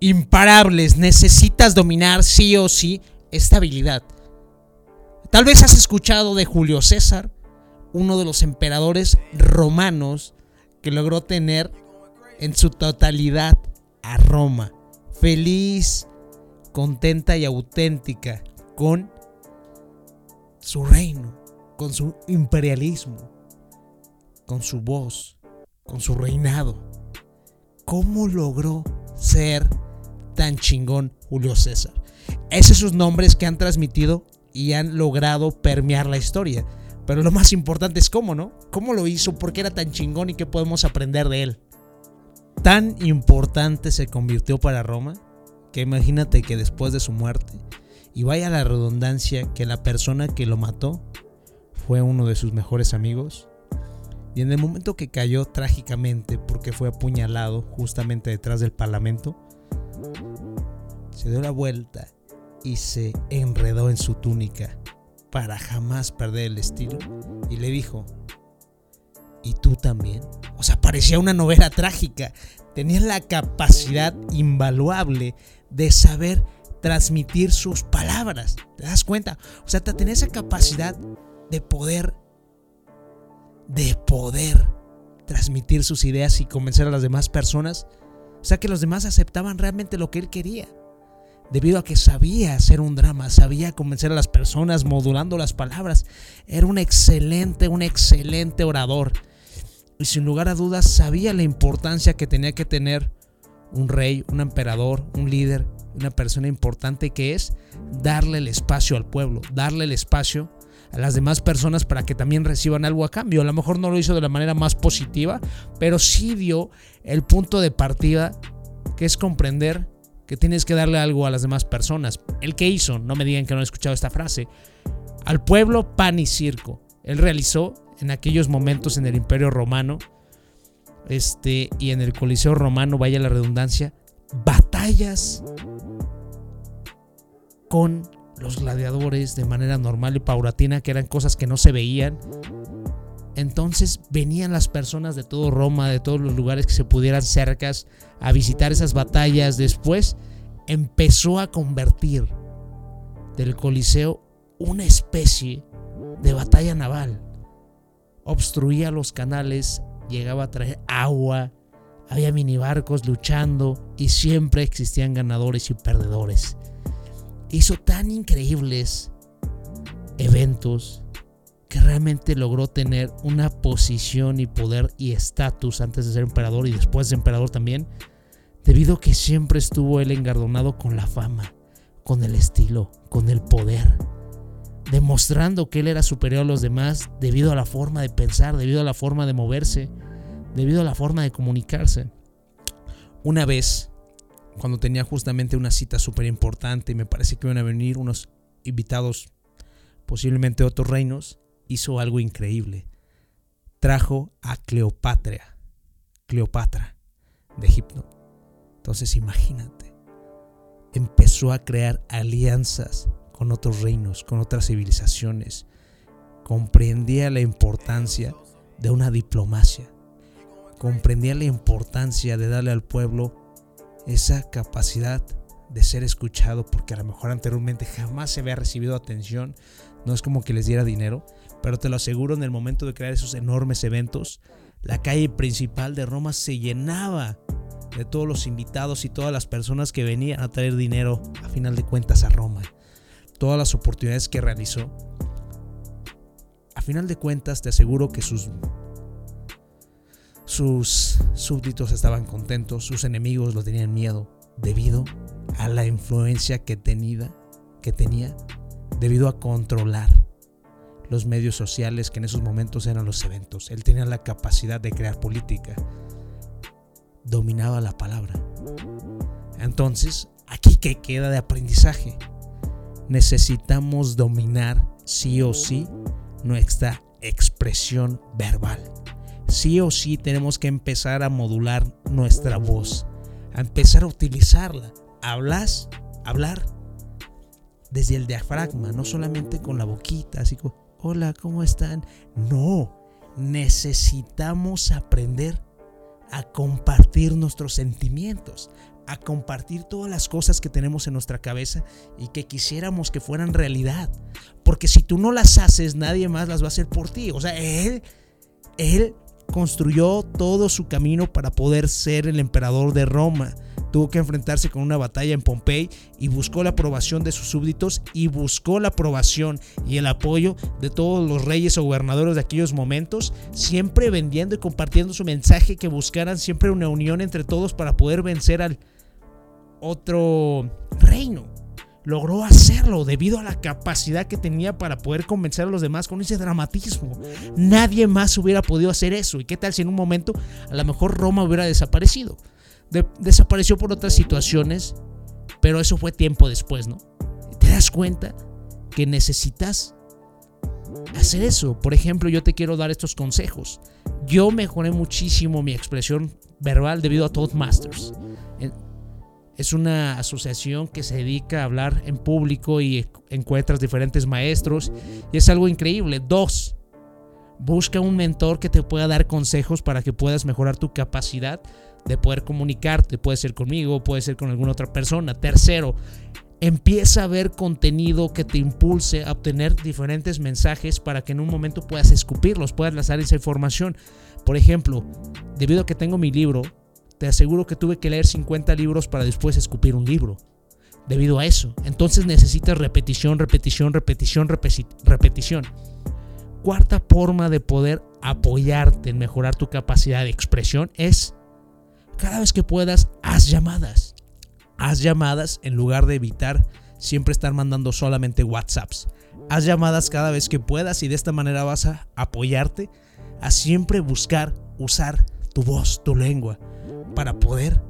imparables. Necesitas dominar sí o sí esta habilidad. Tal vez has escuchado de Julio César, uno de los emperadores romanos que logró tener en su totalidad a Roma. Feliz, contenta y auténtica con su reino, con su imperialismo, con su voz, con su reinado. ¿Cómo logró ser tan chingón Julio César? Es esos nombres que han transmitido y han logrado permear la historia. Pero lo más importante es cómo, ¿no? ¿Cómo lo hizo? ¿Por qué era tan chingón y qué podemos aprender de él? Tan importante se convirtió para Roma que imagínate que después de su muerte, y vaya la redundancia que la persona que lo mató fue uno de sus mejores amigos, y en el momento que cayó trágicamente porque fue apuñalado justamente detrás del parlamento, se dio la vuelta y se enredó en su túnica para jamás perder el estilo y le dijo, ¿y tú también? O sea, parecía una novela trágica. Tenía la capacidad invaluable de saber transmitir sus palabras. ¿Te das cuenta? O sea, tenía esa capacidad de poder, de poder transmitir sus ideas y convencer a las demás personas. O sea, que los demás aceptaban realmente lo que él quería debido a que sabía hacer un drama, sabía convencer a las personas modulando las palabras. Era un excelente, un excelente orador. Y sin lugar a dudas sabía la importancia que tenía que tener un rey, un emperador, un líder, una persona importante que es darle el espacio al pueblo, darle el espacio a las demás personas para que también reciban algo a cambio. A lo mejor no lo hizo de la manera más positiva, pero sí dio el punto de partida que es comprender que tienes que darle algo a las demás personas. El que hizo, no me digan que no han escuchado esta frase, al pueblo pan y circo. Él realizó en aquellos momentos en el Imperio Romano este, y en el Coliseo Romano, vaya la redundancia, batallas con los gladiadores de manera normal y paulatina, que eran cosas que no se veían. Entonces venían las personas de todo Roma, de todos los lugares que se pudieran cercas, a visitar esas batallas. Después empezó a convertir del Coliseo una especie de batalla naval. Obstruía los canales, llegaba a traer agua, había minibarcos luchando y siempre existían ganadores y perdedores. Hizo tan increíbles eventos que realmente logró tener una posición y poder y estatus antes de ser emperador y después de emperador también, debido a que siempre estuvo él engardonado con la fama, con el estilo, con el poder, demostrando que él era superior a los demás debido a la forma de pensar, debido a la forma de moverse, debido a la forma de comunicarse. Una vez, cuando tenía justamente una cita súper importante y me parece que iban a venir unos invitados, posiblemente otros reinos, hizo algo increíble. Trajo a Cleopatra, Cleopatra de Egipto. Entonces imagínate, empezó a crear alianzas con otros reinos, con otras civilizaciones. Comprendía la importancia de una diplomacia. Comprendía la importancia de darle al pueblo esa capacidad de ser escuchado, porque a lo mejor anteriormente jamás se había recibido atención. No es como que les diera dinero, pero te lo aseguro, en el momento de crear esos enormes eventos, la calle principal de Roma se llenaba de todos los invitados y todas las personas que venían a traer dinero a final de cuentas a Roma. Todas las oportunidades que realizó. A final de cuentas te aseguro que sus sus súbditos estaban contentos, sus enemigos lo tenían miedo debido a la influencia que tenía, que tenía debido a controlar los medios sociales que en esos momentos eran los eventos. Él tenía la capacidad de crear política. Dominaba la palabra. Entonces, aquí que queda de aprendizaje. Necesitamos dominar sí o sí nuestra expresión verbal. Sí o sí tenemos que empezar a modular nuestra voz, a empezar a utilizarla. Hablas, hablar desde el diafragma, no solamente con la boquita, así como hola, ¿cómo están? No, necesitamos aprender a compartir nuestros sentimientos, a compartir todas las cosas que tenemos en nuestra cabeza y que quisiéramos que fueran realidad. Porque si tú no las haces, nadie más las va a hacer por ti. O sea, él, él construyó todo su camino para poder ser el emperador de Roma tuvo que enfrentarse con una batalla en Pompey y buscó la aprobación de sus súbditos y buscó la aprobación y el apoyo de todos los reyes o gobernadores de aquellos momentos, siempre vendiendo y compartiendo su mensaje que buscaran siempre una unión entre todos para poder vencer al otro reino. Logró hacerlo debido a la capacidad que tenía para poder convencer a los demás con ese dramatismo. Nadie más hubiera podido hacer eso. ¿Y qué tal si en un momento a lo mejor Roma hubiera desaparecido? desapareció por otras situaciones, pero eso fue tiempo después, ¿no? ¿Te das cuenta que necesitas hacer eso? Por ejemplo, yo te quiero dar estos consejos. Yo mejoré muchísimo mi expresión verbal debido a Toastmasters. Es una asociación que se dedica a hablar en público y encuentras diferentes maestros y es algo increíble. Dos, busca un mentor que te pueda dar consejos para que puedas mejorar tu capacidad de poder comunicarte. Puede ser conmigo, puede ser con alguna otra persona. Tercero, empieza a ver contenido que te impulse a obtener diferentes mensajes para que en un momento puedas escupirlos, puedas lanzar esa información. Por ejemplo, debido a que tengo mi libro, te aseguro que tuve que leer 50 libros para después escupir un libro. Debido a eso. Entonces necesitas repetición, repetición, repetición, repetición. Cuarta forma de poder apoyarte en mejorar tu capacidad de expresión es cada vez que puedas, haz llamadas. Haz llamadas en lugar de evitar siempre estar mandando solamente WhatsApps. Haz llamadas cada vez que puedas y de esta manera vas a apoyarte a siempre buscar usar tu voz, tu lengua, para poder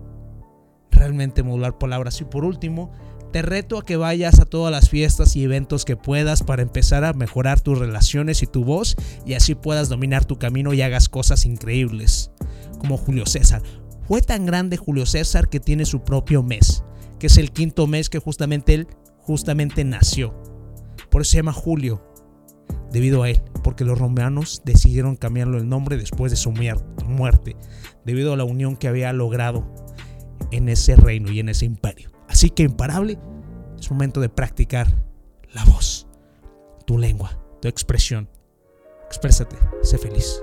realmente modular palabras. Y por último, te reto a que vayas a todas las fiestas y eventos que puedas para empezar a mejorar tus relaciones y tu voz y así puedas dominar tu camino y hagas cosas increíbles. Como Julio César. Fue tan grande Julio César que tiene su propio mes, que es el quinto mes que justamente él justamente nació. Por eso se llama Julio, debido a él, porque los romanos decidieron cambiarlo el nombre después de su muerte, debido a la unión que había logrado en ese reino y en ese imperio. Así que imparable, es momento de practicar la voz, tu lengua, tu expresión. Exprésate, sé feliz.